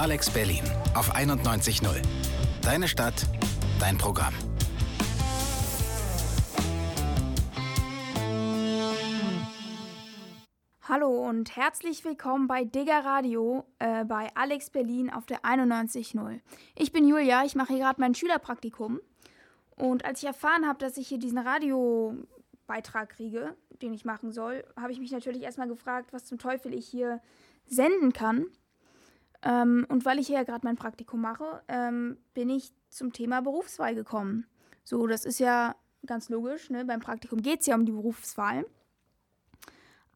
Alex Berlin auf 91.0. Deine Stadt, dein Programm. Hallo und herzlich willkommen bei Digger Radio äh, bei Alex Berlin auf der 91.0. Ich bin Julia, ich mache hier gerade mein Schülerpraktikum. Und als ich erfahren habe, dass ich hier diesen Radiobeitrag kriege, den ich machen soll, habe ich mich natürlich erstmal gefragt, was zum Teufel ich hier senden kann. Ähm, und weil ich hier ja gerade mein Praktikum mache, ähm, bin ich zum Thema Berufswahl gekommen. So, das ist ja ganz logisch. Ne? Beim Praktikum geht es ja um die Berufswahl.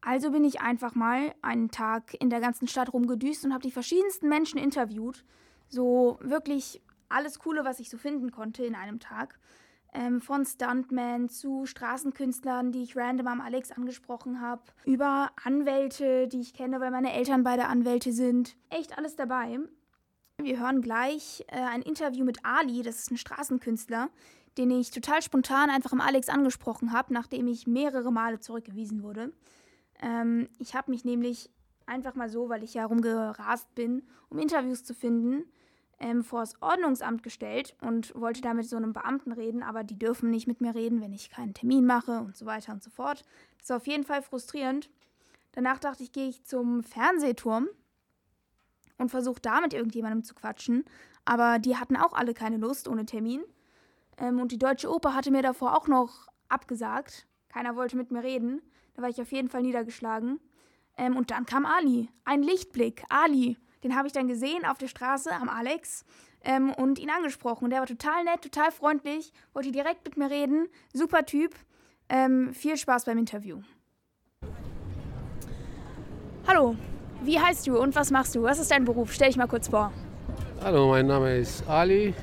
Also bin ich einfach mal einen Tag in der ganzen Stadt rumgedüst und habe die verschiedensten Menschen interviewt. So wirklich alles Coole, was ich so finden konnte in einem Tag. Ähm, von Stuntmen zu Straßenkünstlern, die ich random am Alex angesprochen habe, über Anwälte, die ich kenne, weil meine Eltern beide Anwälte sind. Echt alles dabei. Wir hören gleich äh, ein Interview mit Ali, das ist ein Straßenkünstler, den ich total spontan einfach am Alex angesprochen habe, nachdem ich mehrere Male zurückgewiesen wurde. Ähm, ich habe mich nämlich einfach mal so, weil ich ja rumgerast bin, um Interviews zu finden, ähm, vor das Ordnungsamt gestellt und wollte da mit so einem Beamten reden, aber die dürfen nicht mit mir reden, wenn ich keinen Termin mache und so weiter und so fort. Das war auf jeden Fall frustrierend. Danach dachte ich, gehe ich zum Fernsehturm und versuche da mit irgendjemandem zu quatschen, aber die hatten auch alle keine Lust ohne Termin. Ähm, und die Deutsche Oper hatte mir davor auch noch abgesagt. Keiner wollte mit mir reden. Da war ich auf jeden Fall niedergeschlagen. Ähm, und dann kam Ali. Ein Lichtblick. Ali. Den habe ich dann gesehen auf der Straße am Alex ähm, und ihn angesprochen. Der war total nett, total freundlich, wollte direkt mit mir reden. Super Typ. Ähm, viel Spaß beim Interview. Hallo, wie heißt du und was machst du? Was ist dein Beruf? Stell dich mal kurz vor. Hallo, mein Name ist Ali.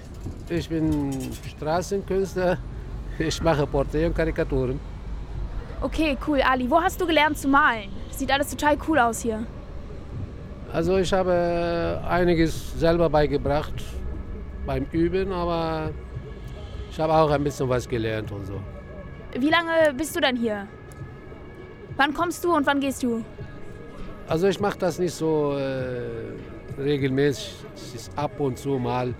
Ich bin Straßenkünstler. Ich mache Porträt und Karikaturen. Okay, cool, Ali. Wo hast du gelernt zu malen? Sieht alles total cool aus hier. Also ich habe einiges selber beigebracht beim Üben, aber ich habe auch ein bisschen was gelernt und so. Wie lange bist du dann hier? Wann kommst du und wann gehst du? Also ich mache das nicht so äh, regelmäßig. Es ist ab und zu mal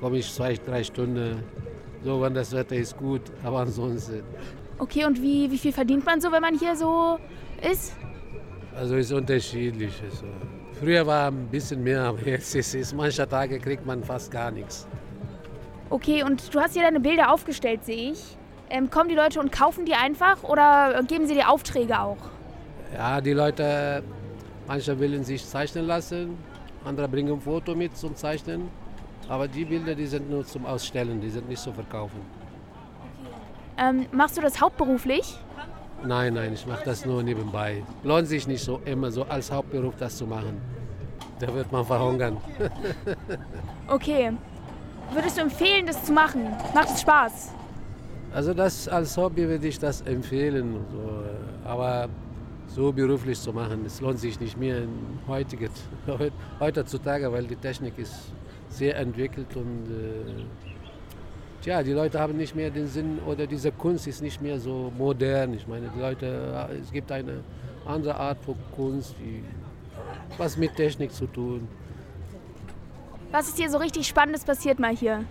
komme ich zwei, drei Stunden. So, wenn das Wetter ist gut, aber ansonsten. Okay, und wie, wie viel verdient man so, wenn man hier so ist? Also ist unterschiedlich. Also, früher war ein bisschen mehr, aber jetzt ist es, manche Tage kriegt man fast gar nichts. Okay, und du hast hier deine Bilder aufgestellt, sehe ich. Ähm, kommen die Leute und kaufen die einfach oder geben sie dir Aufträge auch? Ja, die Leute, manche wollen sich zeichnen lassen, andere bringen ein Foto mit zum Zeichnen. Aber die Bilder, die sind nur zum Ausstellen, die sind nicht zu verkaufen. Ähm, machst du das hauptberuflich? Nein, nein, ich mache das nur nebenbei. Lohnt sich nicht so immer so als Hauptberuf das zu machen. Da wird man verhungern. okay. Würdest du empfehlen, das zu machen? Macht es Spaß? Also das als Hobby würde ich das empfehlen. So, aber so beruflich zu machen, es lohnt sich nicht mehr heutzutage, weil die Technik ist sehr entwickelt und äh, Tja, die Leute haben nicht mehr den Sinn oder diese Kunst ist nicht mehr so modern. Ich meine, die Leute, es gibt eine andere Art von Kunst, die was mit Technik zu tun. Was ist hier so richtig Spannendes passiert mal hier?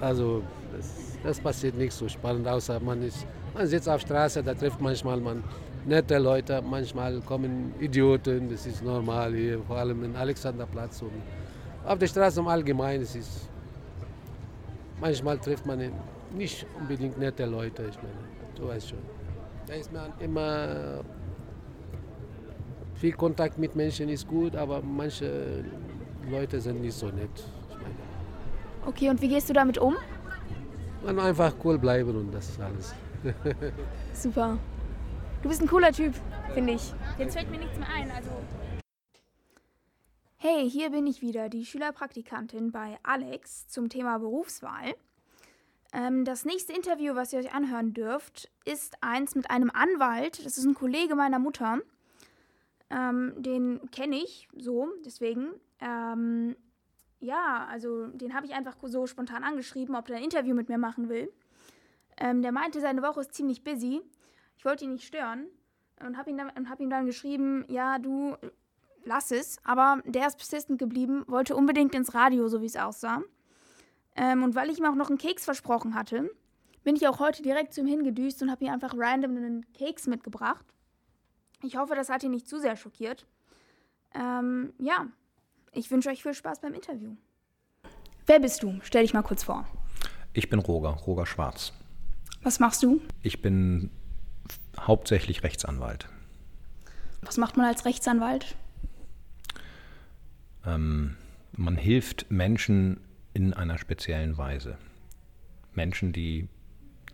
Also, das, das passiert nicht so spannend, außer man, ist, man sitzt auf der Straße, da trifft manchmal man nette Leute, manchmal kommen Idioten, das ist normal hier, vor allem im Alexanderplatz. Und auf der Straße im Allgemeinen, es ist manchmal trifft man nicht unbedingt nette Leute, ich meine, du weißt schon. Da ist man immer viel Kontakt mit Menschen ist gut, aber manche Leute sind nicht so nett. Ich meine. Okay, und wie gehst du damit um? Man einfach cool bleiben und das ist alles. Super. Du bist ein cooler Typ, finde ich. Jetzt fällt mir nichts mehr ein, also. Hey, hier bin ich wieder, die Schülerpraktikantin bei Alex zum Thema Berufswahl. Ähm, das nächste Interview, was ihr euch anhören dürft, ist eins mit einem Anwalt. Das ist ein Kollege meiner Mutter. Ähm, den kenne ich so, deswegen. Ähm, ja, also den habe ich einfach so spontan angeschrieben, ob er ein Interview mit mir machen will. Ähm, der meinte, seine Woche ist ziemlich busy. Ich wollte ihn nicht stören und habe ihm, hab ihm dann geschrieben, ja, du, lass es. Aber der ist persistent geblieben, wollte unbedingt ins Radio, so wie es aussah. Ähm, und weil ich ihm auch noch einen Keks versprochen hatte, bin ich auch heute direkt zu ihm hingedüst und habe ihm einfach random einen Keks mitgebracht. Ich hoffe, das hat ihn nicht zu sehr schockiert. Ähm, ja, ich wünsche euch viel Spaß beim Interview. Wer bist du? Stell dich mal kurz vor. Ich bin Roger, Roger Schwarz. Was machst du? Ich bin hauptsächlich Rechtsanwalt. Was macht man als Rechtsanwalt? Ähm, man hilft Menschen in einer speziellen Weise. Menschen, die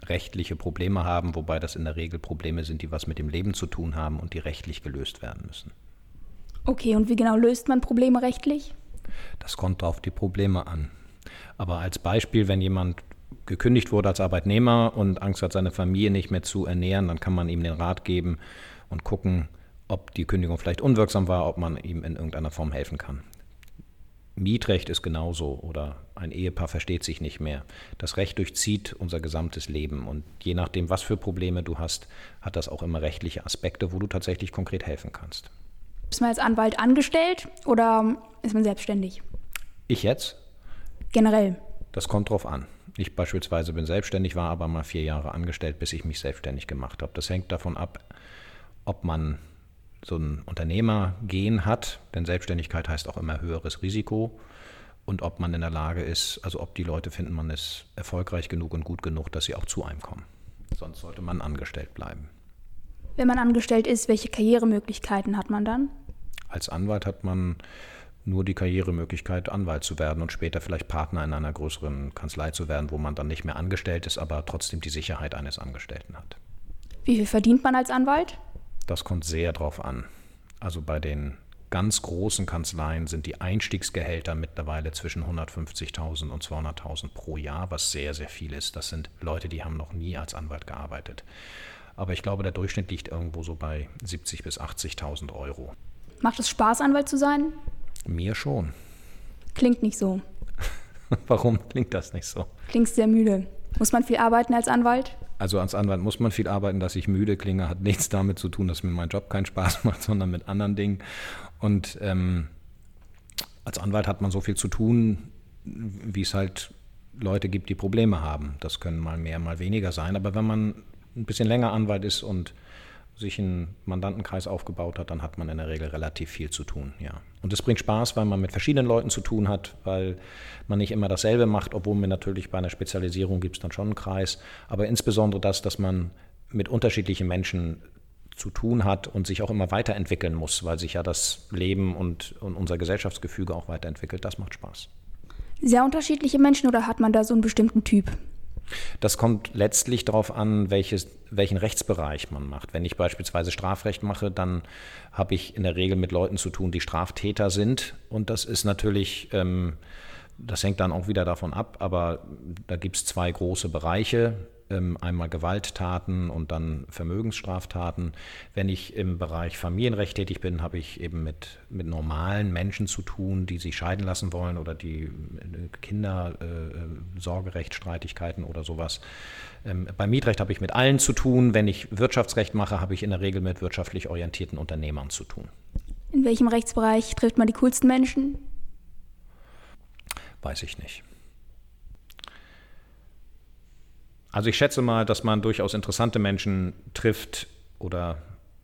rechtliche Probleme haben, wobei das in der Regel Probleme sind, die was mit dem Leben zu tun haben und die rechtlich gelöst werden müssen. Okay, und wie genau löst man Probleme rechtlich? Das kommt auf die Probleme an. Aber als Beispiel, wenn jemand gekündigt wurde als Arbeitnehmer und Angst hat, seine Familie nicht mehr zu ernähren, dann kann man ihm den Rat geben und gucken, ob die Kündigung vielleicht unwirksam war, ob man ihm in irgendeiner Form helfen kann. Mietrecht ist genauso oder ein Ehepaar versteht sich nicht mehr. Das Recht durchzieht unser gesamtes Leben und je nachdem, was für Probleme du hast, hat das auch immer rechtliche Aspekte, wo du tatsächlich konkret helfen kannst. Ist man als Anwalt angestellt oder ist man selbstständig? Ich jetzt? Generell. Das kommt drauf an. Ich beispielsweise bin selbstständig, war aber mal vier Jahre angestellt, bis ich mich selbstständig gemacht habe. Das hängt davon ab, ob man so ein Unternehmergehen hat, denn Selbstständigkeit heißt auch immer höheres Risiko und ob man in der Lage ist, also ob die Leute finden, man ist erfolgreich genug und gut genug, dass sie auch zu einem kommen. Sonst sollte man angestellt bleiben. Wenn man angestellt ist, welche Karrieremöglichkeiten hat man dann? Als Anwalt hat man nur die Karrieremöglichkeit, Anwalt zu werden und später vielleicht Partner in einer größeren Kanzlei zu werden, wo man dann nicht mehr angestellt ist, aber trotzdem die Sicherheit eines Angestellten hat. Wie viel verdient man als Anwalt? Das kommt sehr drauf an. Also bei den ganz großen Kanzleien sind die Einstiegsgehälter mittlerweile zwischen 150.000 und 200.000 pro Jahr, was sehr, sehr viel ist. Das sind Leute, die haben noch nie als Anwalt gearbeitet. Aber ich glaube, der Durchschnitt liegt irgendwo so bei 70.000 bis 80.000 Euro. Macht es Spaß, Anwalt zu sein? Mir schon. Klingt nicht so. Warum klingt das nicht so? Klingt sehr müde. Muss man viel arbeiten als Anwalt? Also als Anwalt muss man viel arbeiten, dass ich müde klinge, hat nichts damit zu tun, dass mir mein Job keinen Spaß macht, sondern mit anderen Dingen. Und ähm, als Anwalt hat man so viel zu tun, wie es halt Leute gibt, die Probleme haben. Das können mal mehr, mal weniger sein. Aber wenn man ein bisschen länger Anwalt ist und sich einen Mandantenkreis aufgebaut hat, dann hat man in der Regel relativ viel zu tun, ja. Und es bringt Spaß, weil man mit verschiedenen Leuten zu tun hat, weil man nicht immer dasselbe macht, obwohl mir natürlich bei einer Spezialisierung gibt es dann schon einen Kreis. Aber insbesondere das, dass man mit unterschiedlichen Menschen zu tun hat und sich auch immer weiterentwickeln muss, weil sich ja das Leben und, und unser Gesellschaftsgefüge auch weiterentwickelt, das macht Spaß. Sehr unterschiedliche Menschen oder hat man da so einen bestimmten Typ? Das kommt letztlich darauf an, welches, welchen Rechtsbereich man macht. Wenn ich beispielsweise Strafrecht mache, dann habe ich in der Regel mit Leuten zu tun, die Straftäter sind. Und das ist natürlich, ähm, das hängt dann auch wieder davon ab, aber da gibt es zwei große Bereiche. Ähm, einmal Gewalttaten und dann Vermögensstraftaten. Wenn ich im Bereich Familienrecht tätig bin, habe ich eben mit, mit normalen Menschen zu tun, die sich scheiden lassen wollen oder die äh, Kinder, äh, Sorgerechtsstreitigkeiten oder sowas. Ähm, beim Mietrecht habe ich mit allen zu tun. Wenn ich Wirtschaftsrecht mache, habe ich in der Regel mit wirtschaftlich orientierten Unternehmern zu tun. In welchem Rechtsbereich trifft man die coolsten Menschen? Weiß ich nicht. Also ich schätze mal, dass man durchaus interessante Menschen trifft oder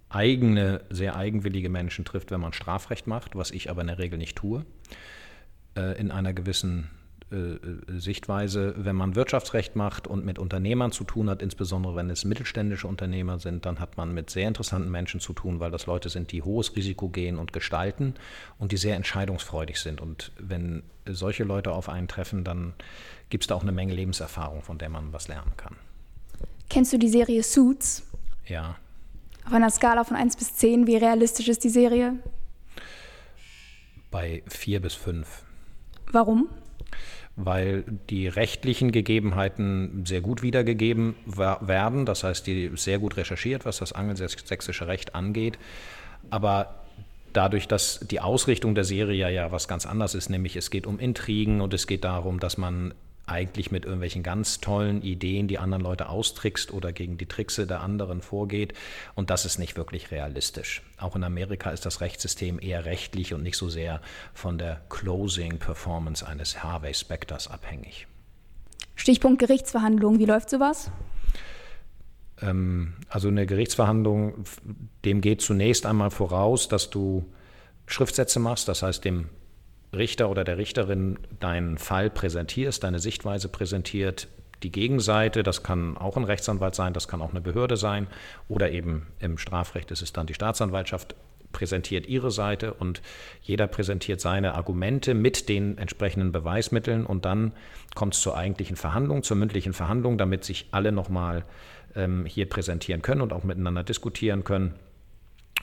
eigene, sehr eigenwillige Menschen trifft, wenn man Strafrecht macht, was ich aber in der Regel nicht tue, äh, in einer gewissen Sichtweise. Wenn man Wirtschaftsrecht macht und mit Unternehmern zu tun hat, insbesondere wenn es mittelständische Unternehmer sind, dann hat man mit sehr interessanten Menschen zu tun, weil das Leute sind, die hohes Risiko gehen und gestalten und die sehr entscheidungsfreudig sind. Und wenn solche Leute auf einen treffen, dann gibt es da auch eine Menge Lebenserfahrung, von der man was lernen kann. Kennst du die Serie Suits? Ja. Auf einer Skala von 1 bis 10, wie realistisch ist die Serie? Bei 4 bis 5. Warum? Weil die rechtlichen Gegebenheiten sehr gut wiedergegeben werden. Das heißt, die sehr gut recherchiert, was das angelsächsische Recht angeht. Aber dadurch, dass die Ausrichtung der Serie ja was ganz anderes ist, nämlich es geht um Intrigen und es geht darum, dass man eigentlich mit irgendwelchen ganz tollen Ideen die anderen Leute austrickst oder gegen die Trickse der anderen vorgeht. Und das ist nicht wirklich realistisch. Auch in Amerika ist das Rechtssystem eher rechtlich und nicht so sehr von der Closing Performance eines Harvey Specters abhängig. Stichpunkt Gerichtsverhandlungen, wie läuft sowas? Ähm, also eine Gerichtsverhandlung, dem geht zunächst einmal voraus, dass du Schriftsätze machst, das heißt dem Richter oder der Richterin deinen Fall präsentierst, deine Sichtweise präsentiert, die Gegenseite, das kann auch ein Rechtsanwalt sein, das kann auch eine Behörde sein oder eben im Strafrecht ist es dann die Staatsanwaltschaft, präsentiert ihre Seite und jeder präsentiert seine Argumente mit den entsprechenden Beweismitteln und dann kommt es zur eigentlichen Verhandlung, zur mündlichen Verhandlung, damit sich alle nochmal ähm, hier präsentieren können und auch miteinander diskutieren können.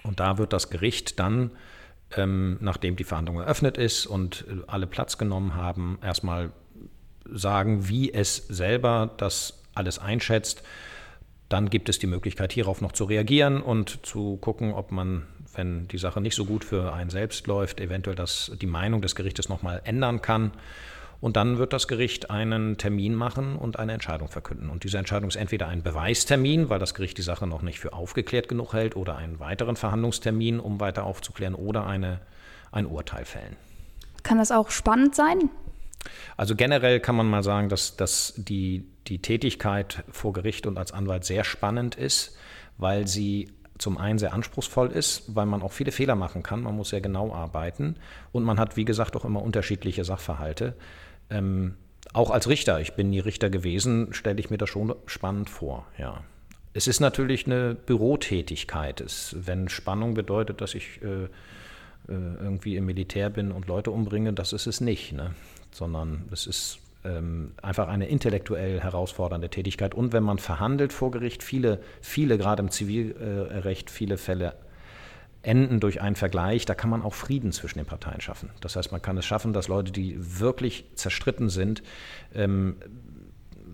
Und da wird das Gericht dann ähm, nachdem die Verhandlung eröffnet ist und äh, alle Platz genommen haben, erstmal sagen, wie es selber das alles einschätzt. Dann gibt es die Möglichkeit, hierauf noch zu reagieren und zu gucken, ob man, wenn die Sache nicht so gut für einen selbst läuft, eventuell das, die Meinung des Gerichtes nochmal ändern kann. Und dann wird das Gericht einen Termin machen und eine Entscheidung verkünden. Und diese Entscheidung ist entweder ein Beweistermin, weil das Gericht die Sache noch nicht für aufgeklärt genug hält, oder einen weiteren Verhandlungstermin, um weiter aufzuklären, oder eine, ein Urteil fällen. Kann das auch spannend sein? Also generell kann man mal sagen, dass, dass die, die Tätigkeit vor Gericht und als Anwalt sehr spannend ist, weil sie zum einen sehr anspruchsvoll ist, weil man auch viele Fehler machen kann. Man muss sehr genau arbeiten und man hat, wie gesagt, auch immer unterschiedliche Sachverhalte. Ähm, auch als Richter, ich bin nie Richter gewesen, stelle ich mir das schon spannend vor, ja. Es ist natürlich eine Bürotätigkeit. Es, wenn Spannung bedeutet, dass ich äh, äh, irgendwie im Militär bin und Leute umbringe, das ist es nicht, ne? sondern es ist ähm, einfach eine intellektuell herausfordernde Tätigkeit. Und wenn man verhandelt vor Gericht, viele, viele, gerade im Zivilrecht, viele Fälle enden durch einen Vergleich, da kann man auch Frieden zwischen den Parteien schaffen. Das heißt, man kann es schaffen, dass Leute, die wirklich zerstritten sind, ähm,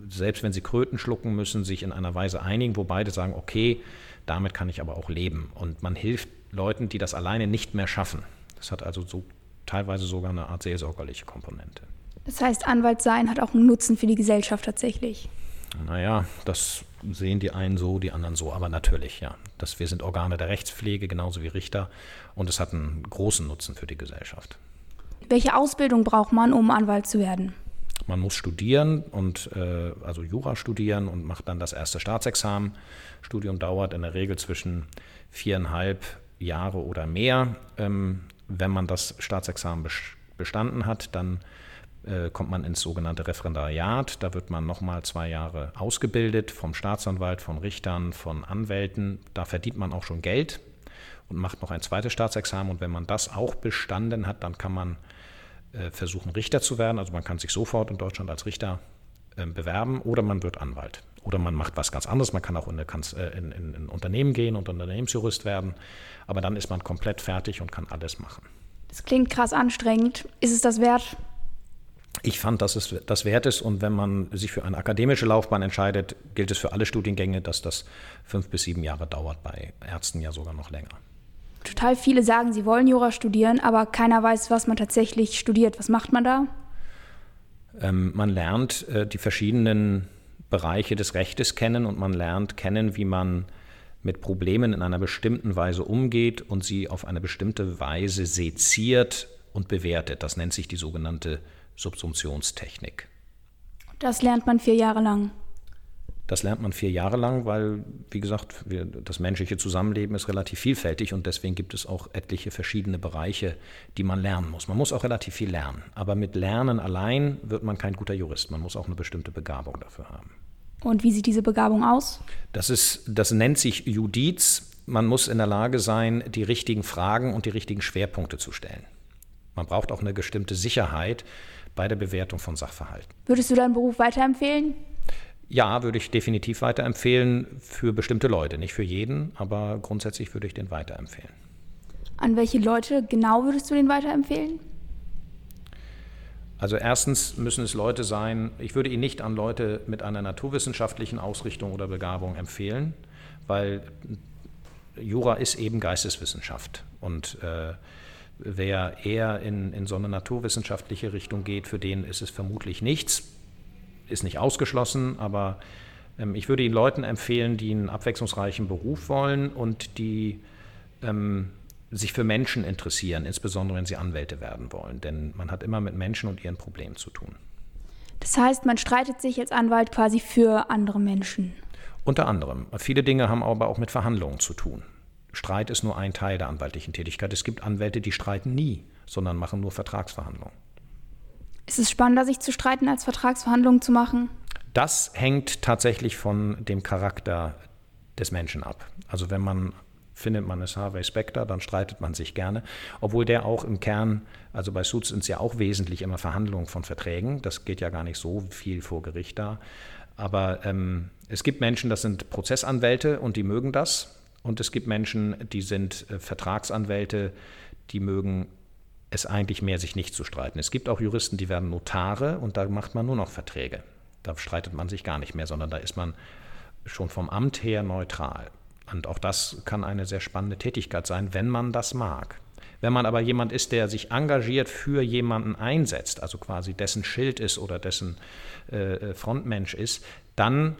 selbst wenn sie Kröten schlucken müssen, sich in einer Weise einigen, wo beide sagen, okay, damit kann ich aber auch leben. Und man hilft Leuten, die das alleine nicht mehr schaffen. Das hat also so teilweise sogar eine Art seelsorgerliche Komponente. Das heißt, Anwalt sein hat auch einen Nutzen für die Gesellschaft tatsächlich. Naja, das sehen die einen so, die anderen so. Aber natürlich, ja. Das, wir sind Organe der Rechtspflege, genauso wie Richter. Und es hat einen großen Nutzen für die Gesellschaft. Welche Ausbildung braucht man, um Anwalt zu werden? Man muss studieren und äh, also Jura studieren und macht dann das erste Staatsexamen. Studium dauert in der Regel zwischen viereinhalb Jahre oder mehr. Ähm, wenn man das Staatsexamen bestanden hat, dann kommt man ins sogenannte Referendariat. Da wird man nochmal zwei Jahre ausgebildet vom Staatsanwalt, von Richtern, von Anwälten. Da verdient man auch schon Geld und macht noch ein zweites Staatsexamen. Und wenn man das auch bestanden hat, dann kann man äh, versuchen, Richter zu werden. Also man kann sich sofort in Deutschland als Richter äh, bewerben oder man wird Anwalt. Oder man macht was ganz anderes. Man kann auch Kanz in, in, in ein Unternehmen gehen und Unternehmensjurist werden. Aber dann ist man komplett fertig und kann alles machen. Das klingt krass anstrengend. Ist es das wert? Ich fand, dass es das wert ist und wenn man sich für eine akademische Laufbahn entscheidet, gilt es für alle Studiengänge, dass das fünf bis sieben Jahre dauert, bei Ärzten ja sogar noch länger. Total viele sagen, sie wollen Jura studieren, aber keiner weiß, was man tatsächlich studiert. Was macht man da? Ähm, man lernt äh, die verschiedenen Bereiche des Rechtes kennen und man lernt kennen, wie man mit Problemen in einer bestimmten Weise umgeht und sie auf eine bestimmte Weise seziert und bewertet. Das nennt sich die sogenannte Subsumptionstechnik. Das lernt man vier Jahre lang. Das lernt man vier Jahre lang, weil, wie gesagt, wir, das menschliche Zusammenleben ist relativ vielfältig und deswegen gibt es auch etliche verschiedene Bereiche, die man lernen muss. Man muss auch relativ viel lernen. Aber mit Lernen allein wird man kein guter Jurist. Man muss auch eine bestimmte Begabung dafür haben. Und wie sieht diese Begabung aus? Das, ist, das nennt sich Judiz. Man muss in der Lage sein, die richtigen Fragen und die richtigen Schwerpunkte zu stellen. Man braucht auch eine bestimmte Sicherheit, bei der Bewertung von Sachverhalten. Würdest du deinen Beruf weiterempfehlen? Ja, würde ich definitiv weiterempfehlen für bestimmte Leute, nicht für jeden, aber grundsätzlich würde ich den weiterempfehlen. An welche Leute genau würdest du den weiterempfehlen? Also erstens müssen es Leute sein, ich würde ihn nicht an Leute mit einer naturwissenschaftlichen Ausrichtung oder Begabung empfehlen, weil Jura ist eben Geisteswissenschaft und äh, Wer eher in, in so eine naturwissenschaftliche Richtung geht, für den ist es vermutlich nichts. ist nicht ausgeschlossen, aber ähm, ich würde Ihnen Leuten empfehlen, die einen abwechslungsreichen Beruf wollen und die ähm, sich für Menschen interessieren, insbesondere wenn sie Anwälte werden wollen. Denn man hat immer mit Menschen und ihren Problemen zu tun. Das heißt, man streitet sich als Anwalt quasi für andere Menschen. Unter anderem. Viele Dinge haben aber auch mit Verhandlungen zu tun. Streit ist nur ein Teil der anwaltlichen Tätigkeit. Es gibt Anwälte, die streiten nie, sondern machen nur Vertragsverhandlungen. Ist es spannender, sich zu streiten, als Vertragsverhandlungen zu machen? Das hängt tatsächlich von dem Charakter des Menschen ab. Also wenn man findet man es Harvey Specter, dann streitet man sich gerne, obwohl der auch im Kern, also bei Suits sind es ja auch wesentlich immer Verhandlungen von Verträgen, das geht ja gar nicht so viel vor Gericht da, aber ähm, es gibt Menschen, das sind Prozessanwälte und die mögen das und es gibt Menschen, die sind äh, Vertragsanwälte, die mögen es eigentlich mehr, sich nicht zu streiten. Es gibt auch Juristen, die werden Notare und da macht man nur noch Verträge. Da streitet man sich gar nicht mehr, sondern da ist man schon vom Amt her neutral. Und auch das kann eine sehr spannende Tätigkeit sein, wenn man das mag. Wenn man aber jemand ist, der sich engagiert für jemanden einsetzt, also quasi dessen Schild ist oder dessen äh, äh, Frontmensch ist, dann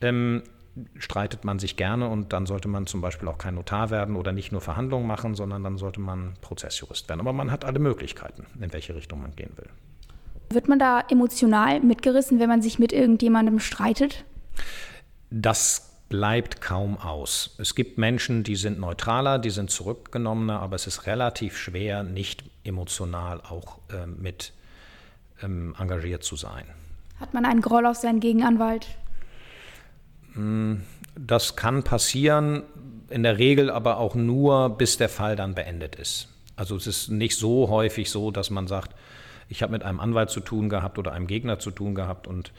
ähm, streitet man sich gerne und dann sollte man zum Beispiel auch kein Notar werden oder nicht nur Verhandlungen machen, sondern dann sollte man Prozessjurist werden. Aber man hat alle Möglichkeiten, in welche Richtung man gehen will. Wird man da emotional mitgerissen, wenn man sich mit irgendjemandem streitet? Das bleibt kaum aus. Es gibt Menschen, die sind neutraler, die sind zurückgenommener, aber es ist relativ schwer, nicht emotional auch äh, mit ähm, engagiert zu sein. Hat man einen Groll auf seinen Gegenanwalt? Hm, das kann passieren, in der Regel aber auch nur, bis der Fall dann beendet ist. Also es ist nicht so häufig so, dass man sagt, ich habe mit einem Anwalt zu tun gehabt oder einem Gegner zu tun gehabt und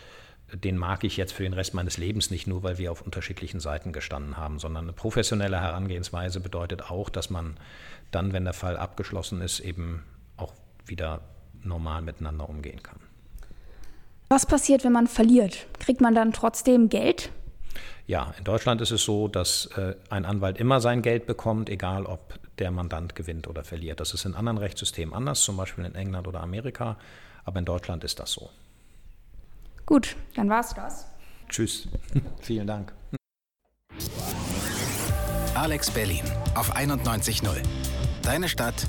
den mag ich jetzt für den Rest meines Lebens nicht nur, weil wir auf unterschiedlichen Seiten gestanden haben, sondern eine professionelle Herangehensweise bedeutet auch, dass man dann, wenn der Fall abgeschlossen ist, eben auch wieder normal miteinander umgehen kann. Was passiert, wenn man verliert? Kriegt man dann trotzdem Geld? Ja, in Deutschland ist es so, dass äh, ein Anwalt immer sein Geld bekommt, egal ob der Mandant gewinnt oder verliert. Das ist in anderen Rechtssystemen anders, zum Beispiel in England oder Amerika, aber in Deutschland ist das so. Gut, dann war's das. Tschüss. Vielen Dank. Alex Berlin auf 91.0. Deine Stadt,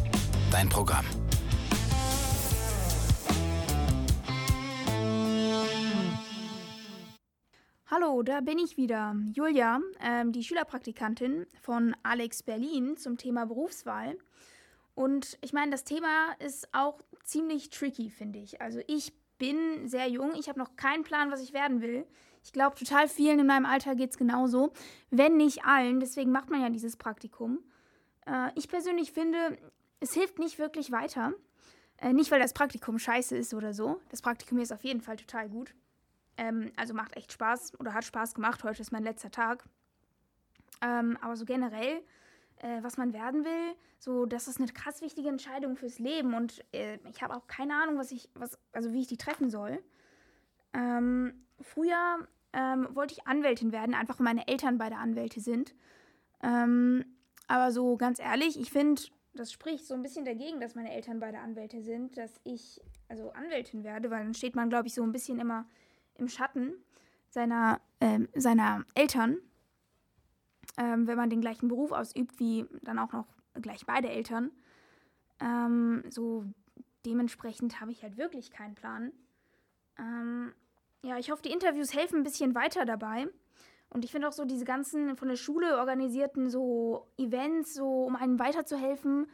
dein Programm. Hallo, da bin ich wieder. Julia, ähm, die Schülerpraktikantin von Alex Berlin zum Thema Berufswahl. Und ich meine, das Thema ist auch ziemlich tricky, finde ich. Also ich bin sehr jung, ich habe noch keinen Plan, was ich werden will. Ich glaube, total vielen in meinem Alter geht es genauso, wenn nicht allen. Deswegen macht man ja dieses Praktikum. Äh, ich persönlich finde, es hilft nicht wirklich weiter. Äh, nicht, weil das Praktikum scheiße ist oder so. Das Praktikum ist auf jeden Fall total gut. Ähm, also macht echt Spaß oder hat Spaß gemacht. Heute ist mein letzter Tag. Ähm, aber so generell äh, was man werden will. So, das ist eine krass wichtige Entscheidung fürs Leben und äh, ich habe auch keine Ahnung, was ich, was, also wie ich die treffen soll. Ähm, früher ähm, wollte ich Anwältin werden, einfach weil meine Eltern beide Anwälte sind. Ähm, aber so ganz ehrlich, ich finde, das spricht so ein bisschen dagegen, dass meine Eltern beide Anwälte sind, dass ich also Anwältin werde, weil dann steht man, glaube ich, so ein bisschen immer im Schatten seiner, äh, seiner Eltern ähm, wenn man den gleichen Beruf ausübt, wie dann auch noch gleich beide Eltern. Ähm, so dementsprechend habe ich halt wirklich keinen Plan. Ähm, ja, ich hoffe, die Interviews helfen ein bisschen weiter dabei. Und ich finde auch so diese ganzen von der Schule organisierten so Events, so um einem weiterzuhelfen,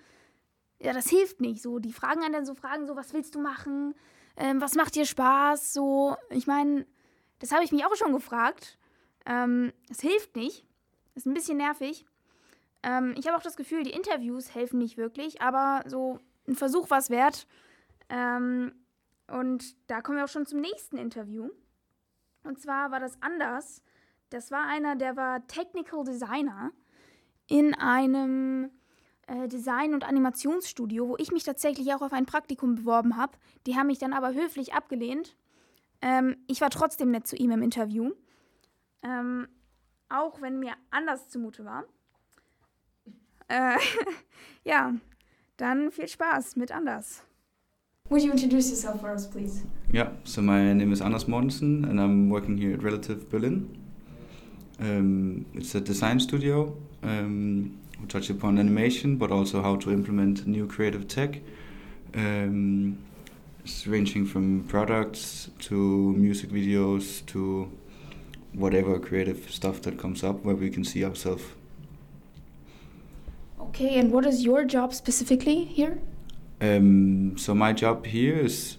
ja, das hilft nicht. So, die fragen einen dann so Fragen, so, was willst du machen? Ähm, was macht dir Spaß? So, ich meine, das habe ich mich auch schon gefragt. Ähm, das hilft nicht. Ist ein bisschen nervig. Ähm, ich habe auch das Gefühl, die Interviews helfen nicht wirklich, aber so ein Versuch war es wert. Ähm, und da kommen wir auch schon zum nächsten Interview. Und zwar war das anders. Das war einer, der war Technical Designer in einem äh, Design- und Animationsstudio, wo ich mich tatsächlich auch auf ein Praktikum beworben habe. Die haben mich dann aber höflich abgelehnt. Ähm, ich war trotzdem nett zu ihm im Interview. Ähm, auch wenn mir anders zumute war. Äh, ja, dann viel Spaß mit anders. Would you introduce yourself for us, please? Yeah, so my name is Anders Mortensen and I'm working here at Relative Berlin. Um, it's a design studio. Um, we touch upon animation, but also how to implement new creative tech. Um, ranging from products to music videos to whatever creative stuff that comes up where we can see ourselves. Okay, and what is your job specifically here? Um, so my job here is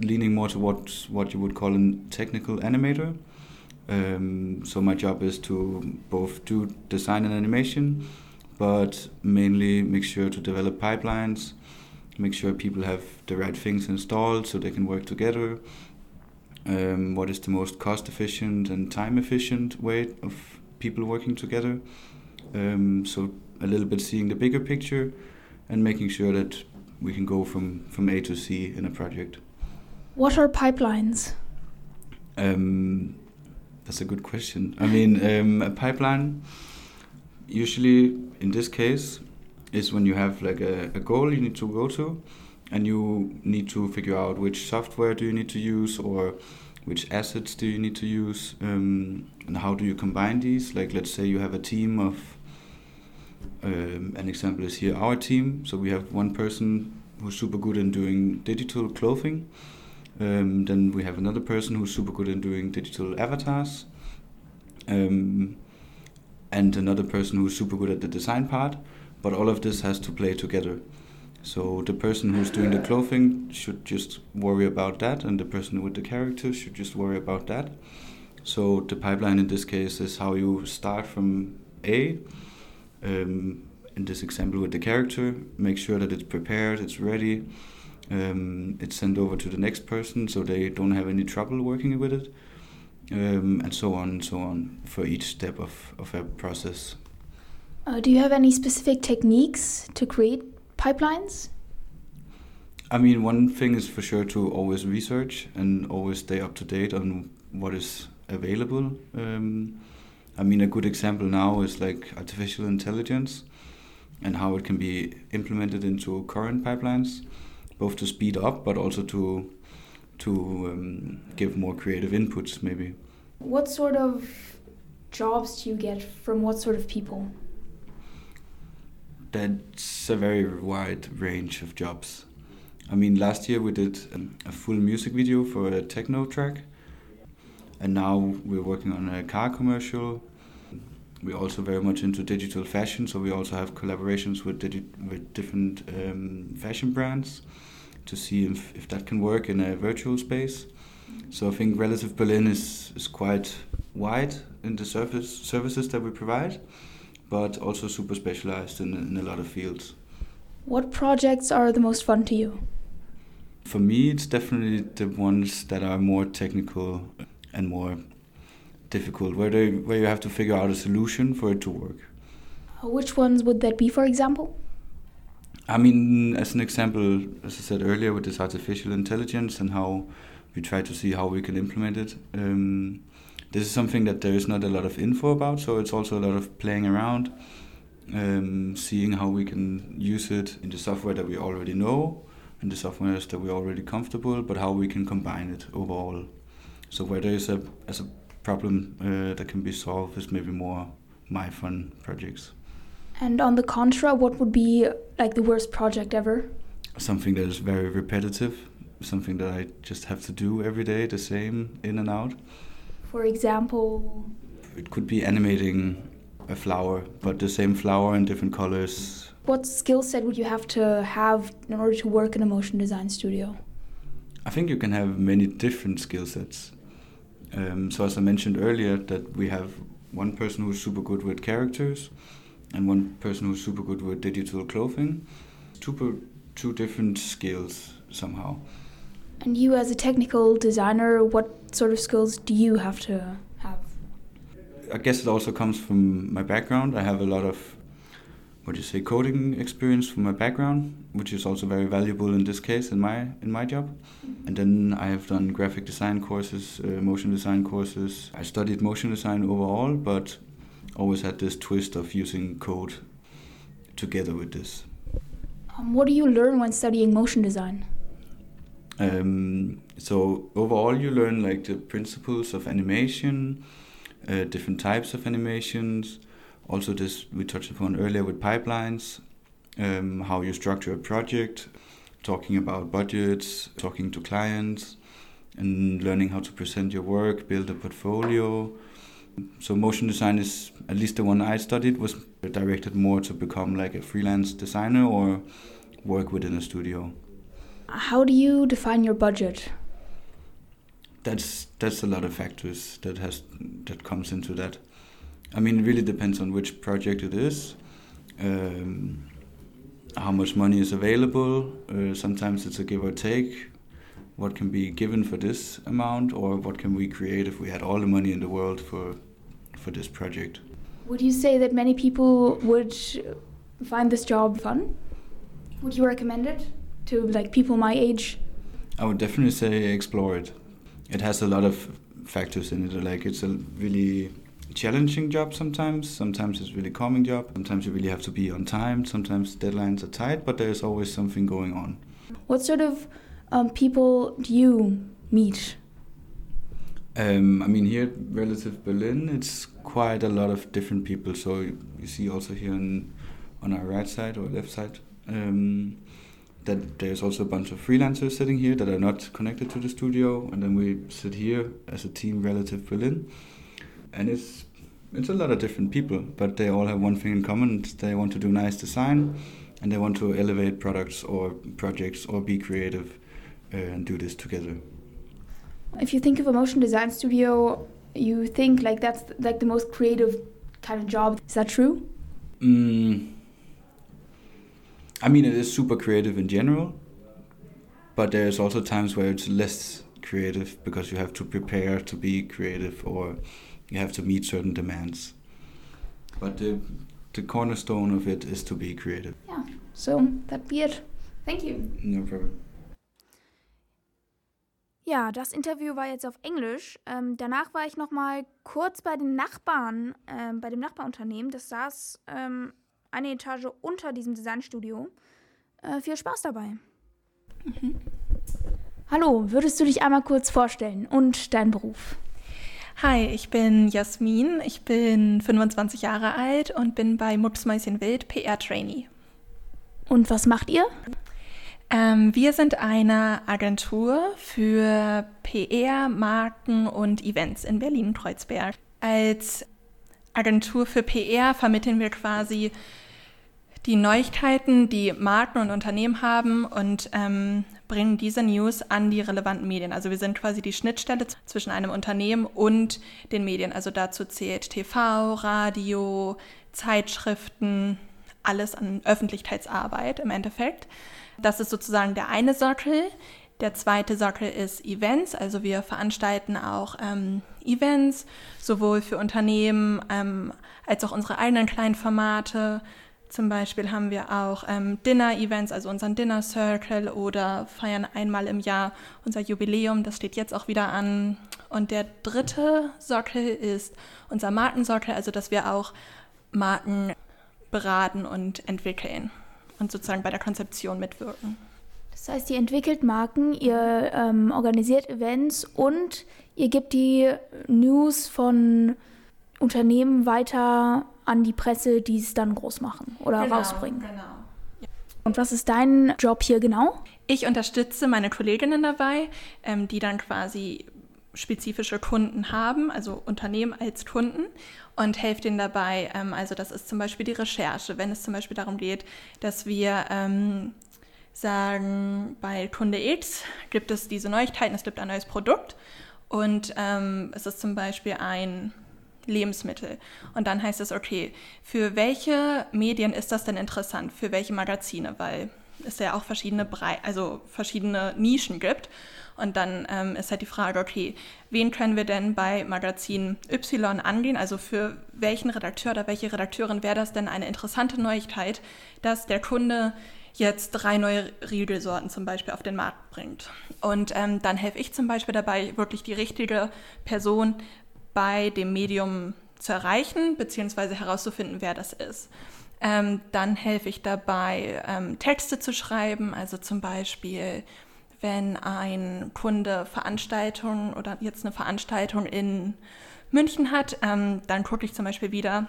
leaning more towards what you would call a technical animator. Um, so my job is to both do design and animation, but mainly make sure to develop pipelines, make sure people have the right things installed so they can work together. Um, what is the most cost efficient and time efficient way of people working together? Um, so a little bit seeing the bigger picture and making sure that we can go from, from A to C in a project. What are pipelines? Um, that's a good question. I mean, um, a pipeline, usually in this case, is when you have like a, a goal you need to go to, and you need to figure out which software do you need to use or which assets do you need to use, um, and how do you combine these. Like, let's say you have a team of. Um, an example is here our team. So we have one person who's super good in doing digital clothing, um, then we have another person who's super good in doing digital avatars. Um, and another person who's super good at the design part. But all of this has to play together. So the person who's doing the clothing should just worry about that, and the person with the character should just worry about that. So the pipeline in this case is how you start from A. Um, in this example with the character, make sure that it's prepared, it's ready, um, it's sent over to the next person so they don't have any trouble working with it, um, and so on and so on for each step of, of a process. Uh, do you have any specific techniques to create pipelines? I mean, one thing is for sure to always research and always stay up to date on what is available. Um, I mean, a good example now is like artificial intelligence and how it can be implemented into current pipelines, both to speed up but also to to um, give more creative inputs, maybe. What sort of jobs do you get from what sort of people? That's a very wide range of jobs. I mean, last year we did a full music video for a techno track, and now we're working on a car commercial. We're also very much into digital fashion, so we also have collaborations with digi- with different um, fashion brands to see if, if that can work in a virtual space. So I think Relative Berlin is, is quite wide in the service, services that we provide, but also super specialized in, in a lot of fields. What projects are the most fun to you? For me, it's definitely the ones that are more technical and more difficult, where they where you have to figure out a solution for it to work. Uh, which ones would that be, for example? I mean, as an example, as I said earlier, with this artificial intelligence and how we try to see how we can implement it. Um, this is something that there is not a lot of info about, so it's also a lot of playing around, um, seeing how we can use it in the software that we already know and the software that we're already comfortable, but how we can combine it overall. So where there is a as a problem uh, that can be solved is maybe more my fun projects. And on the contra, what would be like the worst project ever? Something that is very repetitive, something that I just have to do every day, the same in and out. For example, It could be animating a flower, but the same flower in different colors. what skill set would you have to have in order to work in a motion design studio? I think you can have many different skill sets. Um, so as I mentioned earlier, that we have one person who's super good with characters, and one person who's super good with digital clothing. Super, two different skills somehow. And you, as a technical designer, what sort of skills do you have to have? I guess it also comes from my background. I have a lot of what do you say coding experience from my background, which is also very valuable in this case in my in my job. And then I have done graphic design courses, uh, motion design courses. I studied motion design overall, but always had this twist of using code together with this. Um, what do you learn when studying motion design? Um, so overall, you learn like the principles of animation, uh, different types of animations. Also, this we touched upon earlier with pipelines, um, how you structure a project, talking about budgets, talking to clients, and learning how to present your work, build a portfolio. So motion design is at least the one I studied was directed more to become like a freelance designer or work within a studio. How do you define your budget? That's that's a lot of factors that has that comes into that. I mean, it really depends on which project it is, um, how much money is available. Uh, sometimes it's a give or take. What can be given for this amount, or what can we create if we had all the money in the world for for this project? Would you say that many people would find this job fun? Would you recommend it to like people my age? I would definitely say explore it. It has a lot of factors in it. Like it's a really challenging job sometimes. Sometimes it's really calming job. Sometimes you really have to be on time. Sometimes deadlines are tight, but there's always something going on. What sort of um, people do you meet? Um, I mean, here at Relative Berlin, it's quite a lot of different people. So you see also here on, on our right side or left side um, that there's also a bunch of freelancers sitting here that are not connected to the studio, and then we sit here as a team, Relative Berlin, and it's it's a lot of different people, but they all have one thing in common: they want to do nice design, and they want to elevate products or projects or be creative and do this together. If you think of a motion design studio, you think like that's like the most creative kind of job. Is that true? Mm, I mean, it is super creative in general, but there's also times where it's less creative because you have to prepare to be creative or you have to meet certain demands. But the, the cornerstone of it is to be creative. Yeah, so that'd be it. Thank you. No problem. Ja, das Interview war jetzt auf Englisch. Ähm, danach war ich noch mal kurz bei den Nachbarn, ähm, bei dem Nachbarunternehmen. Das saß ähm, eine Etage unter diesem Designstudio. Äh, viel Spaß dabei. Mhm. Hallo, würdest du dich einmal kurz vorstellen und deinen Beruf? Hi, ich bin Jasmin, ich bin 25 Jahre alt und bin bei Mupsmäuschen Wild PR-Trainee. Und was macht ihr? Ähm, wir sind eine Agentur für PR, Marken und Events in Berlin-Kreuzberg. Als Agentur für PR vermitteln wir quasi die Neuigkeiten, die Marken und Unternehmen haben und ähm, bringen diese News an die relevanten Medien. Also wir sind quasi die Schnittstelle zwischen einem Unternehmen und den Medien. Also dazu zählt TV, Radio, Zeitschriften, alles an Öffentlichkeitsarbeit im Endeffekt. Das ist sozusagen der eine Sockel. Der zweite Sockel ist Events, also wir veranstalten auch ähm, Events, sowohl für Unternehmen ähm, als auch unsere eigenen kleinen Formate. Zum Beispiel haben wir auch ähm, Dinner-Events, also unseren Dinner Circle oder feiern einmal im Jahr unser Jubiläum, das steht jetzt auch wieder an. Und der dritte Sockel ist unser Markensockel, also dass wir auch Marken beraten und entwickeln und sozusagen bei der Konzeption mitwirken. Das heißt, ihr entwickelt Marken, ihr ähm, organisiert Events und ihr gebt die News von Unternehmen weiter an die Presse, die es dann groß machen oder genau, rausbringen. Genau. Ja. Und was ist dein Job hier genau? Ich unterstütze meine Kolleginnen dabei, ähm, die dann quasi spezifische Kunden haben, also Unternehmen als Kunden und helfe denen dabei. Ähm, also das ist zum Beispiel die Recherche, wenn es zum Beispiel darum geht, dass wir ähm, sagen, bei Kunde X gibt es diese Neuigkeiten, es gibt ein neues Produkt und ähm, es ist zum Beispiel ein Lebensmittel. Und dann heißt es, okay, für welche Medien ist das denn interessant? Für welche Magazine? Weil es ja auch verschiedene, Brei also verschiedene Nischen gibt. Und dann ähm, ist halt die Frage, okay, wen können wir denn bei Magazin Y angehen? Also für welchen Redakteur oder welche Redakteurin wäre das denn eine interessante Neuigkeit, dass der Kunde jetzt drei neue Riegelsorten zum Beispiel auf den Markt bringt. Und ähm, dann helfe ich zum Beispiel dabei, wirklich die richtige Person bei dem Medium zu erreichen, beziehungsweise herauszufinden, wer das ist. Ähm, dann helfe ich dabei, ähm, Texte zu schreiben, also zum Beispiel, wenn ein Kunde Veranstaltungen oder jetzt eine Veranstaltung in München hat, ähm, dann gucke ich zum Beispiel wieder,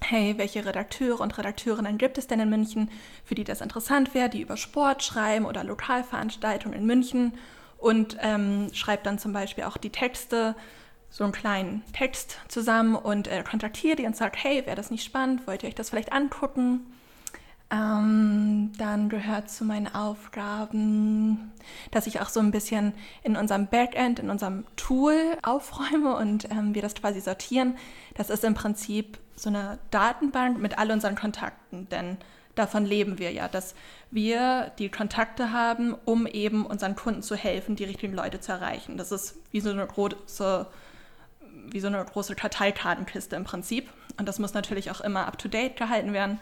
hey, welche Redakteure und Redakteurinnen gibt es denn in München, für die das interessant wäre, die über Sport schreiben oder Lokalveranstaltungen in München und ähm, schreibe dann zum Beispiel auch die Texte, so einen kleinen Text zusammen und äh, kontaktiere die und sage, hey, wäre das nicht spannend, wollt ihr euch das vielleicht angucken? Ähm, dann gehört zu meinen Aufgaben, dass ich auch so ein bisschen in unserem Backend, in unserem Tool aufräume und ähm, wir das quasi sortieren. Das ist im Prinzip so eine Datenbank mit all unseren Kontakten, denn davon leben wir ja, dass wir die Kontakte haben, um eben unseren Kunden zu helfen, die richtigen Leute zu erreichen. Das ist wie so eine große, wie so eine große Karteikartenkiste im Prinzip. Und das muss natürlich auch immer up-to-date gehalten werden,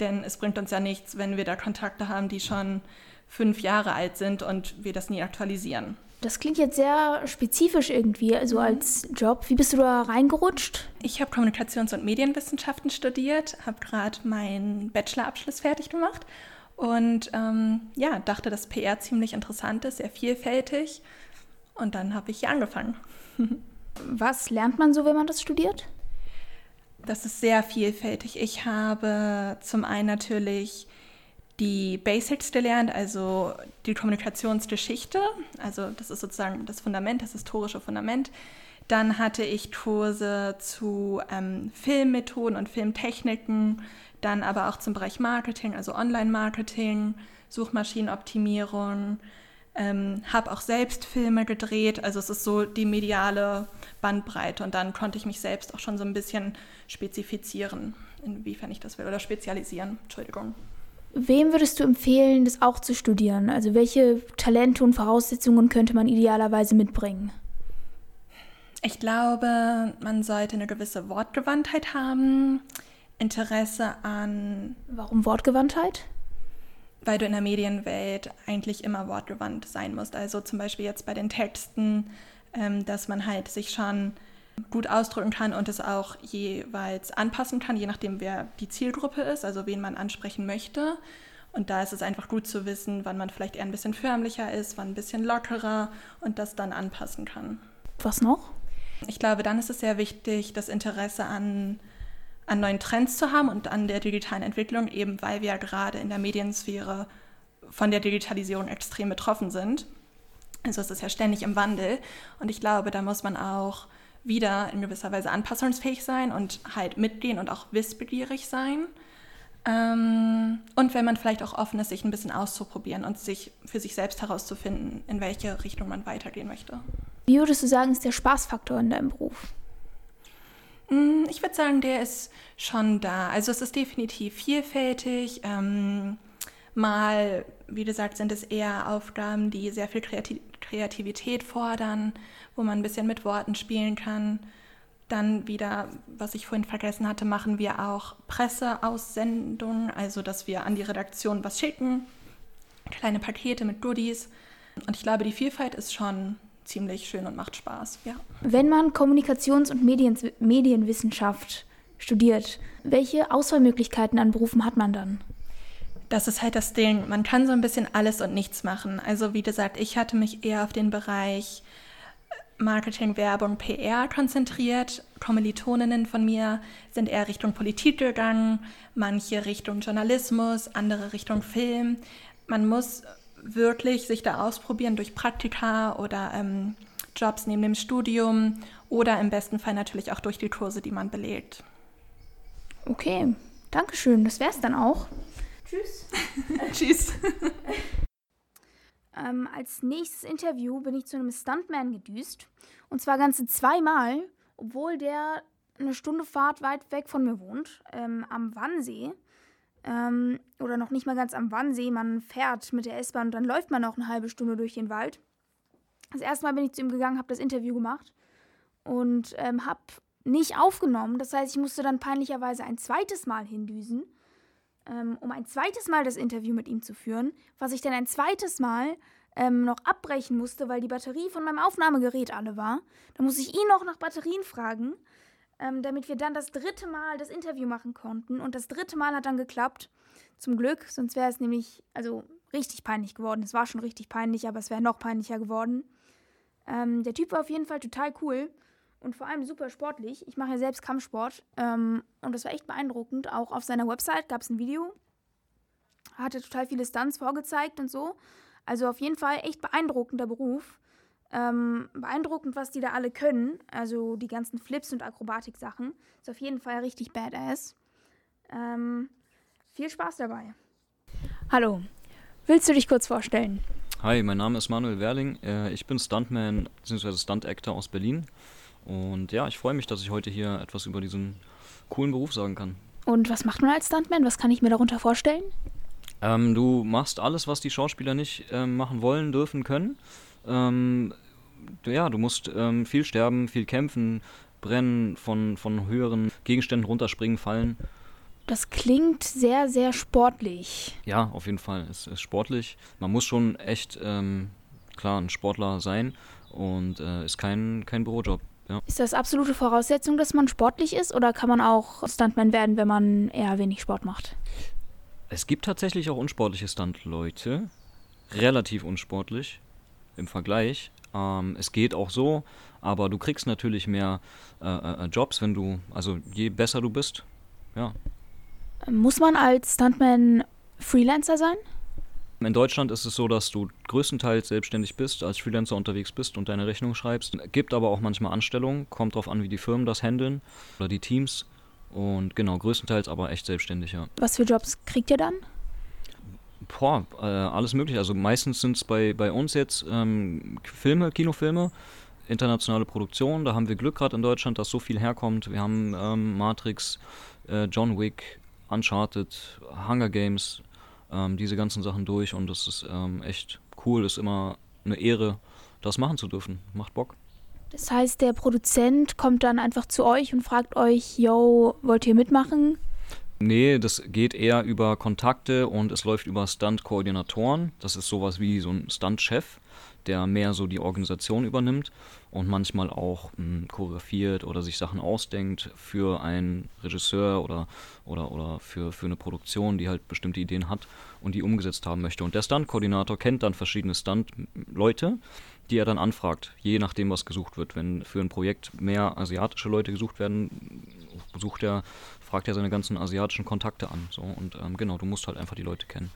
denn es bringt uns ja nichts, wenn wir da Kontakte haben, die schon fünf Jahre alt sind und wir das nie aktualisieren. Das klingt jetzt sehr spezifisch irgendwie, also mhm. als Job. Wie bist du da reingerutscht? Ich habe Kommunikations- und Medienwissenschaften studiert, habe gerade meinen Bachelorabschluss fertig gemacht und ähm, ja, dachte, dass PR ziemlich interessant ist, sehr vielfältig. Und dann habe ich hier angefangen. Was lernt man so, wenn man das studiert? Das ist sehr vielfältig. Ich habe zum einen natürlich die Basics gelernt, also die Kommunikationsgeschichte. Also das ist sozusagen das Fundament, das historische Fundament. Dann hatte ich Kurse zu ähm, Filmmethoden und Filmtechniken, dann aber auch zum Bereich Marketing, also Online-Marketing, Suchmaschinenoptimierung, ähm, habe auch selbst Filme gedreht, also es ist so die mediale Bandbreite und dann konnte ich mich selbst auch schon so ein bisschen spezifizieren, inwiefern ich das will, oder spezialisieren, Entschuldigung. Wem würdest du empfehlen, das auch zu studieren? Also welche Talente und Voraussetzungen könnte man idealerweise mitbringen? Ich glaube, man sollte eine gewisse Wortgewandtheit haben, Interesse an. Warum Wortgewandtheit? Weil du in der Medienwelt eigentlich immer wortgewandt sein musst. Also zum Beispiel jetzt bei den Texten, ähm, dass man halt sich schon gut ausdrücken kann und es auch jeweils anpassen kann, je nachdem, wer die Zielgruppe ist, also wen man ansprechen möchte. Und da ist es einfach gut zu wissen, wann man vielleicht eher ein bisschen förmlicher ist, wann ein bisschen lockerer und das dann anpassen kann. Was noch? Ich glaube, dann ist es sehr wichtig, das Interesse an an neuen Trends zu haben und an der digitalen Entwicklung, eben weil wir ja gerade in der Mediensphäre von der Digitalisierung extrem betroffen sind. Also es ist ja ständig im Wandel und ich glaube, da muss man auch wieder in gewisser Weise anpassungsfähig sein und halt mitgehen und auch wissbegierig sein. Ähm, und wenn man vielleicht auch offen ist, sich ein bisschen auszuprobieren und sich für sich selbst herauszufinden, in welche Richtung man weitergehen möchte. Wie würdest du sagen, ist der Spaßfaktor in deinem Beruf? Mm, ich würde sagen, der ist schon da. Also es ist definitiv vielfältig. Ähm, mal, wie gesagt, sind es eher Aufgaben, die sehr viel Kreativität fordern, wo man ein bisschen mit Worten spielen kann. Dann wieder, was ich vorhin vergessen hatte, machen wir auch Presseaussendungen, also dass wir an die Redaktion was schicken, kleine Pakete mit Goodies. Und ich glaube, die Vielfalt ist schon ziemlich schön und macht Spaß, ja. Wenn man Kommunikations- und Medien Medienwissenschaft studiert, welche Auswahlmöglichkeiten an Berufen hat man dann? Das ist halt das Ding. Man kann so ein bisschen alles und nichts machen. Also wie gesagt, ich hatte mich eher auf den Bereich Marketing, Werbung, PR konzentriert. Kommilitoninnen von mir sind eher Richtung Politik gegangen, manche Richtung Journalismus, andere Richtung Film. Man muss wirklich sich da ausprobieren durch Praktika oder ähm, Jobs neben dem Studium oder im besten Fall natürlich auch durch die Kurse, die man belegt. Okay, danke schön. Das wäre es dann auch. Tschüss. Tschüss. ähm, als nächstes Interview bin ich zu einem Stuntman gedüst. Und zwar ganze zweimal, obwohl der eine Stunde Fahrt weit weg von mir wohnt, ähm, am Wannsee ähm, oder noch nicht mal ganz am Wannsee. Man fährt mit der S-Bahn und dann läuft man auch eine halbe Stunde durch den Wald. Das erste Mal bin ich zu ihm gegangen, habe das Interview gemacht und ähm, habe nicht aufgenommen. Das heißt, ich musste dann peinlicherweise ein zweites Mal hindüsen, ähm, um ein zweites Mal das Interview mit ihm zu führen, was ich dann ein zweites Mal ähm, noch abbrechen musste, weil die Batterie von meinem Aufnahmegerät alle war. Da muss ich ihn noch nach Batterien fragen ähm, damit wir dann das dritte Mal das Interview machen konnten. Und das dritte Mal hat dann geklappt. Zum Glück, sonst wäre es nämlich, also richtig peinlich geworden. Es war schon richtig peinlich, aber es wäre noch peinlicher geworden. Ähm, der Typ war auf jeden Fall total cool und vor allem super sportlich. Ich mache ja selbst Kampfsport ähm, und das war echt beeindruckend. Auch auf seiner Website gab es ein Video. Hatte total viele Stunts vorgezeigt und so. Also auf jeden Fall echt beeindruckender Beruf. Ähm, beeindruckend, was die da alle können. Also die ganzen Flips und Akrobatik-Sachen. Ist auf jeden Fall richtig badass. Ähm, viel Spaß dabei. Hallo, willst du dich kurz vorstellen? Hi, mein Name ist Manuel Werling. Äh, ich bin Stuntman bzw. Stunt-Actor aus Berlin. Und ja, ich freue mich, dass ich heute hier etwas über diesen coolen Beruf sagen kann. Und was macht man als Stuntman? Was kann ich mir darunter vorstellen? Ähm, du machst alles, was die Schauspieler nicht ähm, machen wollen, dürfen, können. Ähm, ja, du musst ähm, viel sterben, viel kämpfen, brennen, von, von höheren Gegenständen runterspringen, fallen. Das klingt sehr, sehr sportlich. Ja, auf jeden Fall. Es ist sportlich. Man muss schon echt, ähm, klar, ein Sportler sein und äh, ist kein, kein Bürojob. Ja. Ist das absolute Voraussetzung, dass man sportlich ist oder kann man auch Stuntman werden, wenn man eher wenig Sport macht? Es gibt tatsächlich auch unsportliche Stunt-Leute. Relativ unsportlich im Vergleich. Ähm, es geht auch so, aber du kriegst natürlich mehr äh, äh, Jobs, wenn du, also je besser du bist. Ja. Muss man als Stuntman Freelancer sein? In Deutschland ist es so, dass du größtenteils selbstständig bist, als Freelancer unterwegs bist und deine Rechnung schreibst. Gibt aber auch manchmal Anstellungen, kommt darauf an, wie die Firmen das handeln oder die Teams. Und genau, größtenteils aber echt selbstständig, ja. Was für Jobs kriegt ihr dann? Boah, äh, alles mögliche. Also meistens sind es bei, bei uns jetzt ähm, Filme, Kinofilme, internationale Produktionen. Da haben wir Glück gerade in Deutschland, dass so viel herkommt. Wir haben ähm, Matrix, äh, John Wick, Uncharted, Hunger Games, ähm, diese ganzen Sachen durch und das ist ähm, echt cool, ist immer eine Ehre, das machen zu dürfen. Macht Bock. Das heißt, der Produzent kommt dann einfach zu euch und fragt euch, yo, wollt ihr mitmachen? Nee, das geht eher über Kontakte und es läuft über Stunt-Koordinatoren. Das ist sowas wie so ein Stunt-Chef, der mehr so die Organisation übernimmt und manchmal auch mh, hm, choreografiert oder sich Sachen ausdenkt für einen Regisseur oder, oder, oder für, für eine Produktion, die halt bestimmte Ideen hat und die umgesetzt haben möchte. Und der Stunt-Koordinator kennt dann verschiedene Stunt-Leute, die er dann anfragt, je nachdem, was gesucht wird. Wenn für ein Projekt mehr asiatische Leute gesucht werden, sucht er fragt er seine ganzen asiatischen Kontakte an. So. Und ähm, genau, du musst halt einfach die Leute kennen.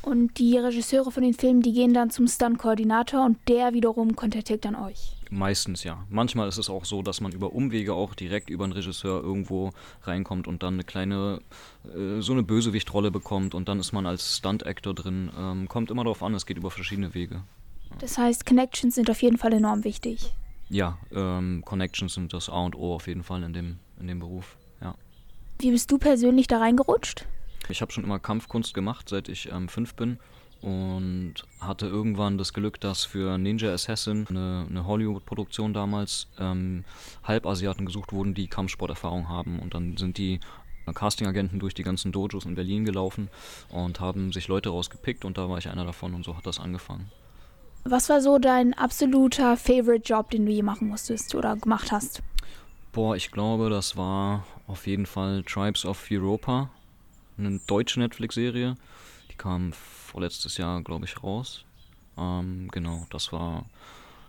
Und die Regisseure von den Filmen, die gehen dann zum Stunt-Koordinator und der wiederum kontaktiert dann euch. Meistens ja. Manchmal ist es auch so, dass man über Umwege auch direkt über einen Regisseur irgendwo reinkommt und dann eine kleine, äh, so eine Bösewichtrolle bekommt und dann ist man als Stunt-Actor drin. Ähm, kommt immer darauf an, es geht über verschiedene Wege. Ja. Das heißt, Connections sind auf jeden Fall enorm wichtig. Ja, ähm, Connections sind das A und O auf jeden Fall in dem, in dem Beruf. Wie bist du persönlich da reingerutscht? Ich habe schon immer Kampfkunst gemacht, seit ich ähm, fünf bin und hatte irgendwann das Glück, dass für Ninja Assassin, eine, eine Hollywood-Produktion damals, ähm, Halbasiaten gesucht wurden, die Kampfsporterfahrung haben. Und dann sind die Castingagenten durch die ganzen Dojos in Berlin gelaufen und haben sich Leute rausgepickt und da war ich einer davon und so hat das angefangen. Was war so dein absoluter Favorite Job, den du je machen musstest oder gemacht hast? Boah, ich glaube, das war auf jeden Fall Tribes of Europa, eine deutsche Netflix-Serie. Die kam vorletztes Jahr, glaube ich, raus. Ähm, genau, das war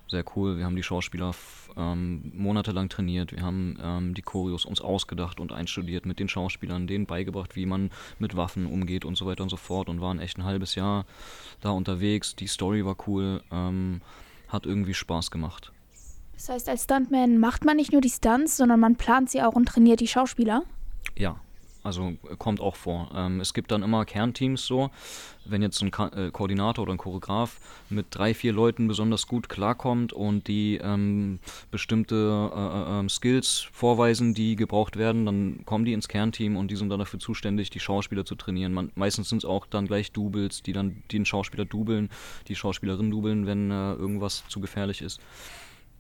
sehr cool. Wir haben die Schauspieler ähm, monatelang trainiert. Wir haben ähm, die Choreos uns ausgedacht und einstudiert mit den Schauspielern, denen beigebracht, wie man mit Waffen umgeht und so weiter und so fort und waren echt ein halbes Jahr da unterwegs. Die Story war cool, ähm, hat irgendwie Spaß gemacht. Das heißt, als Stuntman macht man nicht nur die Stunts, sondern man plant sie auch und trainiert die Schauspieler? Ja, also äh, kommt auch vor. Ähm, es gibt dann immer Kernteams so. Wenn jetzt ein Ka äh, Koordinator oder ein Choreograf mit drei, vier Leuten besonders gut klarkommt und die ähm, bestimmte äh, äh, ähm, Skills vorweisen, die gebraucht werden, dann kommen die ins Kernteam und die sind dann dafür zuständig, die Schauspieler zu trainieren. Man, meistens sind es auch dann gleich Doubles, die dann den Schauspieler dubeln, die Schauspielerin dubeln, wenn äh, irgendwas zu gefährlich ist.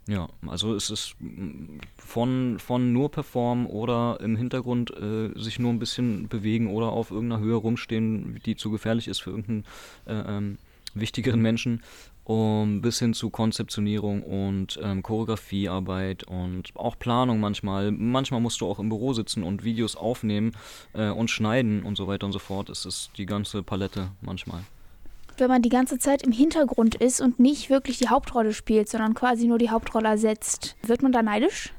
Ja, also es ist mm, von, von nur performen oder im Hintergrund äh, sich nur ein bisschen bewegen oder auf irgendeiner Höhe rumstehen, die zu gefährlich ist für irgendeinen äh, ähm, wichtigeren Menschen, um, bis hin zu Konzeptionierung und ähm, Choreografiearbeit und auch Planung manchmal. Manchmal musst du auch im Büro sitzen und Videos aufnehmen äh, und schneiden und so weiter und so fort. Es ist die ganze Palette manchmal. Wenn man die ganze Zeit im Hintergrund ist und nicht wirklich die Hauptrolle spielt, sondern quasi nur die Hauptrolle ersetzt. Wird man da neidisch?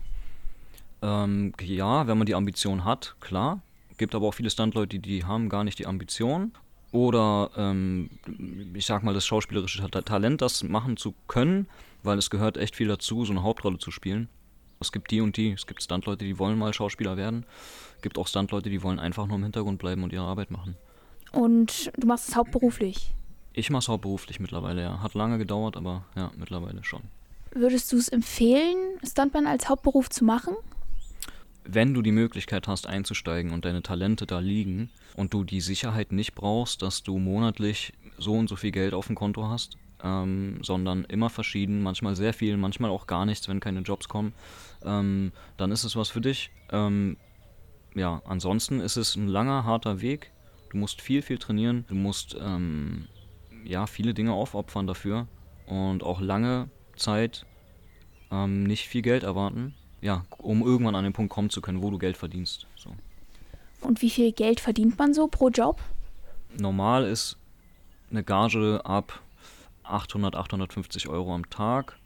Ähm, ja, wenn man die Ambition hat, klar. Gibt aber auch viele Standleute, die, die haben gar nicht die Ambition. Oder ähm, ich sag mal, das schauspielerische Talent, das machen zu können, weil es gehört echt viel dazu, so eine Hauptrolle zu spielen. Es gibt die und die, es gibt Standleute, die wollen mal Schauspieler werden. Es gibt auch Standleute, die wollen einfach nur im Hintergrund bleiben und ihre Arbeit machen. Und du machst es hauptberuflich? Ich mache es hauptberuflich mittlerweile, ja. Hat lange gedauert, aber ja, mittlerweile schon. Würdest du es empfehlen, Stuntman als Hauptberuf zu machen? Wenn du die Möglichkeit hast einzusteigen und deine Talente da liegen und du die Sicherheit nicht brauchst, dass du monatlich so und so viel Geld auf dem Konto hast, ähm, sondern immer verschieden, manchmal sehr viel, manchmal auch gar nichts, wenn keine Jobs kommen, ähm, dann ist es was für dich. Ähm, ja, ansonsten ist es ein langer, harter Weg. Du musst viel, viel trainieren. Du musst ähm, ja, viele Dinge aufopfern dafür und auch lange Zeit ähm, nicht viel Geld erwarten, ja, um irgendwann an den Punkt kommen zu können, wo du Geld verdienst. So. Und wie viel Geld verdient man so pro Job? Normal ist eine Gage ab 800, 850 Euro am Tag.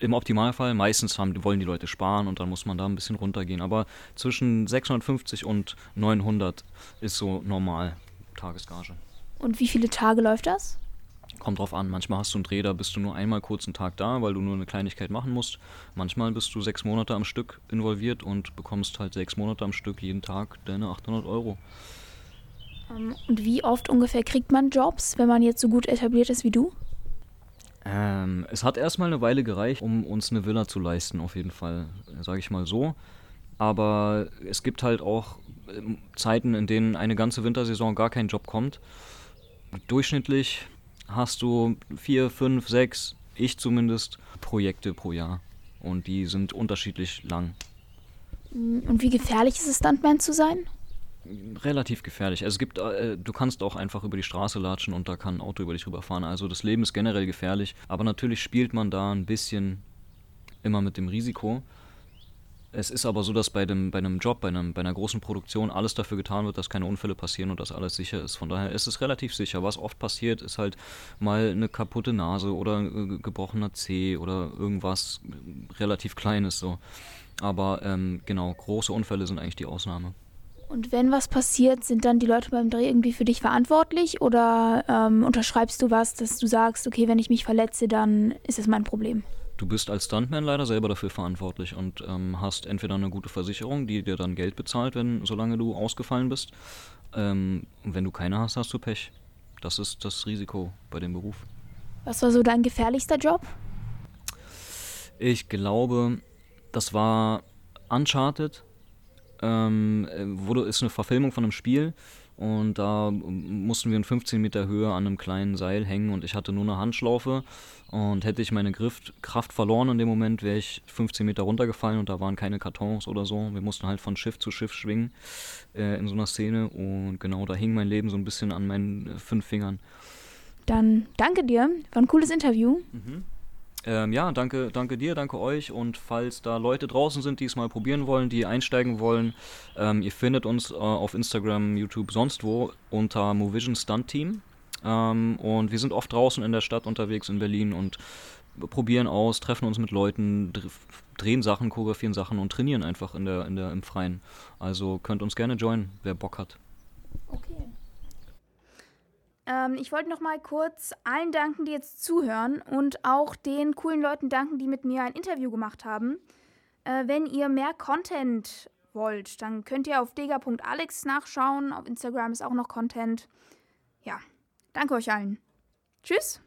Im Optimalfall, meistens haben, wollen die Leute sparen und dann muss man da ein bisschen runtergehen. Aber zwischen 650 und 900 ist so normal Tagesgage. Und wie viele Tage läuft das? Kommt drauf an, manchmal hast du einen Dreh, da bist du nur einmal kurz einen Tag da, weil du nur eine Kleinigkeit machen musst. Manchmal bist du sechs Monate am Stück involviert und bekommst halt sechs Monate am Stück jeden Tag deine 800 Euro. Ähm, und wie oft ungefähr kriegt man Jobs, wenn man jetzt so gut etabliert ist wie du? Ähm, es hat erstmal eine Weile gereicht, um uns eine Villa zu leisten, auf jeden Fall, sage ich mal so. Aber es gibt halt auch ähm, Zeiten, in denen eine ganze Wintersaison gar kein Job kommt. Durchschnittlich hast du vier, fünf, sechs, ich zumindest, Projekte pro Jahr. Und die sind unterschiedlich lang. Und wie gefährlich ist es, Stuntman zu sein? Relativ gefährlich. Also es gibt, äh, du kannst auch einfach über die Straße latschen und da kann ein Auto über dich rüberfahren. Also das Leben ist generell gefährlich. Aber natürlich spielt man da ein bisschen immer mit dem Risiko. Es ist aber so, dass bei, dem, bei einem Job, bei, einem, bei einer großen Produktion alles dafür getan wird, dass keine Unfälle passieren und dass alles sicher ist. Von daher ist es relativ sicher. Was oft passiert, ist halt mal eine kaputte Nase oder ein gebrochener Zeh oder irgendwas relativ Kleines so. Aber ähm, genau, große Unfälle sind eigentlich die Ausnahme. Und wenn was passiert, sind dann die Leute beim Dreh irgendwie für dich verantwortlich oder ähm, unterschreibst du was, dass du sagst, okay, wenn ich mich verletze, dann ist es mein Problem? Du bist als Stuntman leider selber dafür verantwortlich und ähm, hast entweder eine gute Versicherung, die dir dann Geld bezahlt, wenn solange du ausgefallen bist. Ähm, und wenn du keine hast, hast du Pech. Das ist das Risiko bei dem Beruf. Was war so dein gefährlichster Job? Ich glaube, das war Uncharted. Ähm, wurde, ist eine Verfilmung von einem Spiel und da mussten wir in 15 Meter Höhe an einem kleinen Seil hängen und ich hatte nur eine Handschlaufe und hätte ich meine Griffkraft verloren in dem Moment, wäre ich 15 Meter runtergefallen und da waren keine Kartons oder so. Wir mussten halt von Schiff zu Schiff schwingen äh, in so einer Szene und genau da hing mein Leben so ein bisschen an meinen äh, fünf Fingern. Dann danke dir, war ein cooles Interview. Mhm. Ähm, ja, danke, danke dir, danke euch. Und falls da Leute draußen sind, die es mal probieren wollen, die einsteigen wollen, ähm, ihr findet uns äh, auf Instagram, YouTube, sonst wo unter Movision Stunt Team. Ähm, und wir sind oft draußen in der Stadt unterwegs in Berlin und probieren aus, treffen uns mit Leuten, drehen Sachen, choreografieren Sachen und trainieren einfach in der, in der, im Freien. Also könnt uns gerne joinen, wer Bock hat. Okay. Ähm, ich wollte noch mal kurz allen danken, die jetzt zuhören und auch den coolen Leuten danken, die mit mir ein Interview gemacht haben. Äh, wenn ihr mehr Content wollt, dann könnt ihr auf dega.alex nachschauen. Auf Instagram ist auch noch Content. Ja, danke euch allen. Tschüss.